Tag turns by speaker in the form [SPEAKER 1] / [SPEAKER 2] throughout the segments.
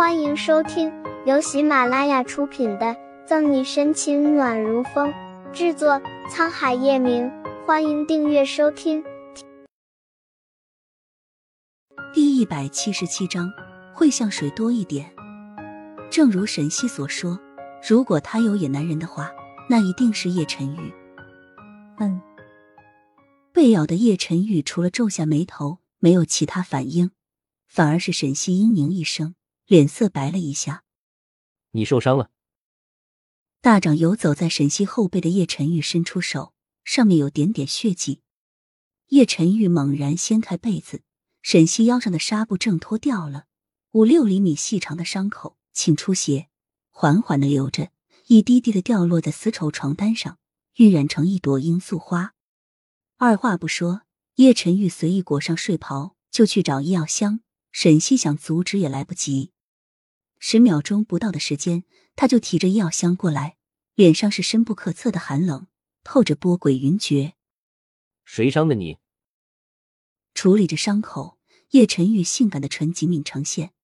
[SPEAKER 1] 欢迎收听由喜马拉雅出品的《赠你深情暖如风》，制作沧海夜明。欢迎订阅收听。
[SPEAKER 2] 第一百七十七章，会像谁多一点。正如沈西所说，如果他有野男人的话，那一定是叶晨玉。嗯，被咬的叶晨玉除了皱下眉头，没有其他反应，反而是沈西嘤咛一声。脸色白了一下，
[SPEAKER 3] 你受伤了。
[SPEAKER 2] 大掌游走在沈西后背的叶晨玉伸出手，上面有点点血迹。叶晨玉猛然掀开被子，沈西腰上的纱布挣脱掉了，五六厘米细长的伤口，沁出血，缓缓的流着，一滴滴的掉落在丝绸床单上，晕染成一朵罂粟花。二话不说，叶晨玉随意裹上睡袍，就去找医药箱。沈西想阻止也来不及。十秒钟不到的时间，他就提着医药箱过来，脸上是深不可测的寒冷，透着波诡云谲。
[SPEAKER 3] 谁伤的你？
[SPEAKER 2] 处理着伤口，叶晨玉性感的唇紧抿成线。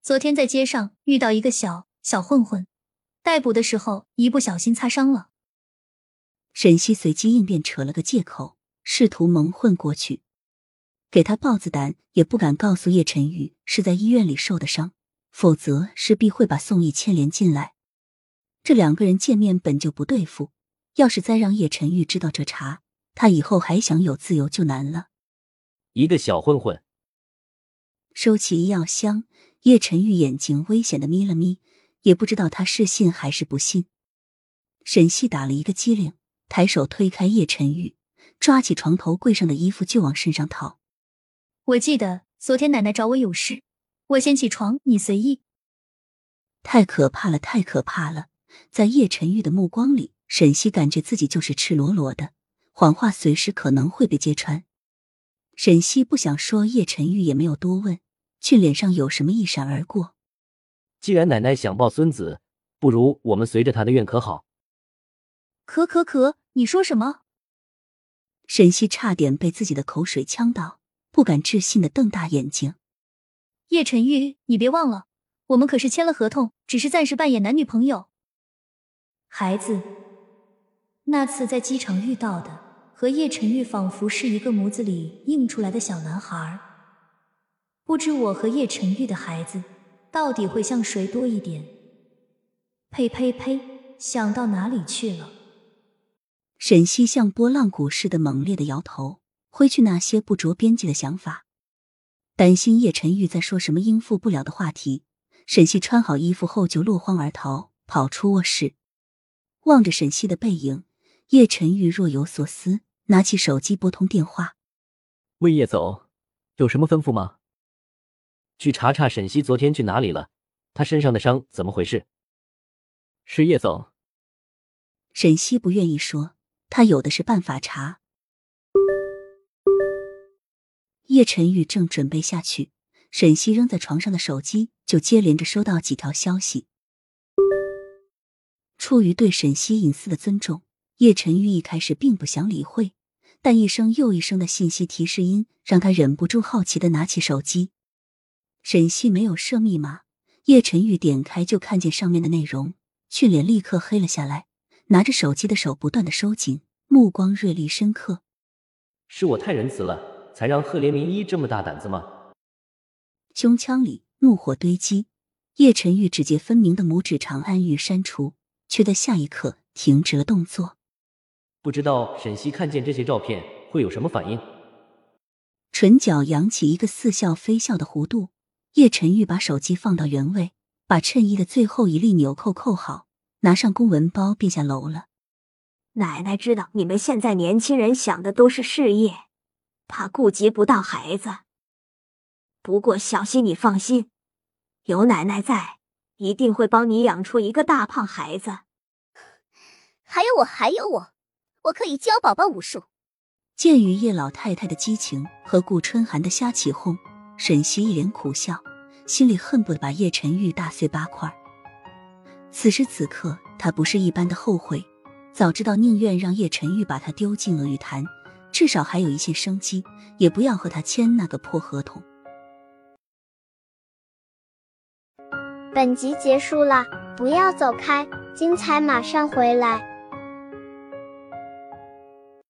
[SPEAKER 4] 昨天在街上遇到一个小小混混，逮捕的时候一不小心擦伤了。
[SPEAKER 2] 沈西随机应变，扯了个借口，试图蒙混过去，给他豹子胆，也不敢告诉叶晨玉是在医院里受的伤。否则势必会把宋义牵连进来。这两个人见面本就不对付，要是再让叶晨玉知道这茬，他以后还想有自由就难了。
[SPEAKER 3] 一个小混混，
[SPEAKER 2] 收起医药箱，叶晨玉眼睛危险的眯了眯，也不知道他是信还是不信。沈西打了一个激灵，抬手推开叶晨玉，抓起床头柜上的衣服就往身上套。
[SPEAKER 4] 我记得昨天奶奶找我有事。我先起床，你随意。
[SPEAKER 2] 太可怕了，太可怕了！在叶晨玉的目光里，沈西感觉自己就是赤裸裸的，谎话随时可能会被揭穿。沈西不想说，叶晨玉也没有多问，却脸上有什么一闪而过。
[SPEAKER 3] 既然奶奶想抱孙子，不如我们随着她的愿，可好？
[SPEAKER 4] 可可可，你说什么？
[SPEAKER 2] 沈西差点被自己的口水呛到，不敢置信的瞪大眼睛。
[SPEAKER 4] 叶晨玉，你别忘了，我们可是签了合同，只是暂时扮演男女朋友。孩子，那次在机场遇到的，和叶晨玉仿佛是一个模子里映出来的小男孩。不知我和叶晨玉的孩子，到底会像谁多一点？呸呸呸！想到哪里去了？
[SPEAKER 2] 沈西像拨浪鼓似的猛烈的摇头，挥去那些不着边际的想法。担心叶晨玉在说什么应付不了的话题，沈西穿好衣服后就落荒而逃，跑出卧室。望着沈西的背影，叶晨玉若有所思，拿起手机拨通电话：“
[SPEAKER 3] 魏，叶总，有什么吩咐吗？去查查沈西昨天去哪里了，他身上的伤怎么回事？”“是叶总。”
[SPEAKER 2] 沈西不愿意说，他有的是办法查。叶晨玉正准备下去，沈西扔在床上的手机就接连着收到几条消息。出于对沈西隐私的尊重，叶晨玉一开始并不想理会，但一声又一声的信息提示音让他忍不住好奇的拿起手机。沈西没有设密码，叶晨玉点开就看见上面的内容，俊脸立刻黑了下来，拿着手机的手不断的收紧，目光锐利深刻。
[SPEAKER 3] 是我太仁慈了。才让赫连明一这么大胆子吗？
[SPEAKER 2] 胸腔里怒火堆积，叶晨玉指节分明的拇指长按欲删除，却在下一刻停止了动作。
[SPEAKER 3] 不知道沈西看见这些照片会有什么反应？
[SPEAKER 2] 唇角扬起一个似笑非笑的弧度，叶晨玉把手机放到原位，把衬衣的最后一粒纽扣扣好，拿上公文包，便下楼了。
[SPEAKER 5] 奶奶知道你们现在年轻人想的都是事业。怕顾及不到孩子，不过小溪你放心，有奶奶在，一定会帮你养出一个大胖孩子。
[SPEAKER 6] 还有我，还有我，我可以教宝宝武术。
[SPEAKER 2] 鉴于叶老太太的激情和顾春寒的瞎起哄，沈西一脸苦笑，心里恨不得把叶晨玉打碎八块。此时此刻，他不是一般的后悔，早知道宁愿让叶晨玉把他丢进了玉潭。至少还有一线生机，也不要和他签那个破合同。
[SPEAKER 1] 本集结束了，不要走开，精彩马上回来。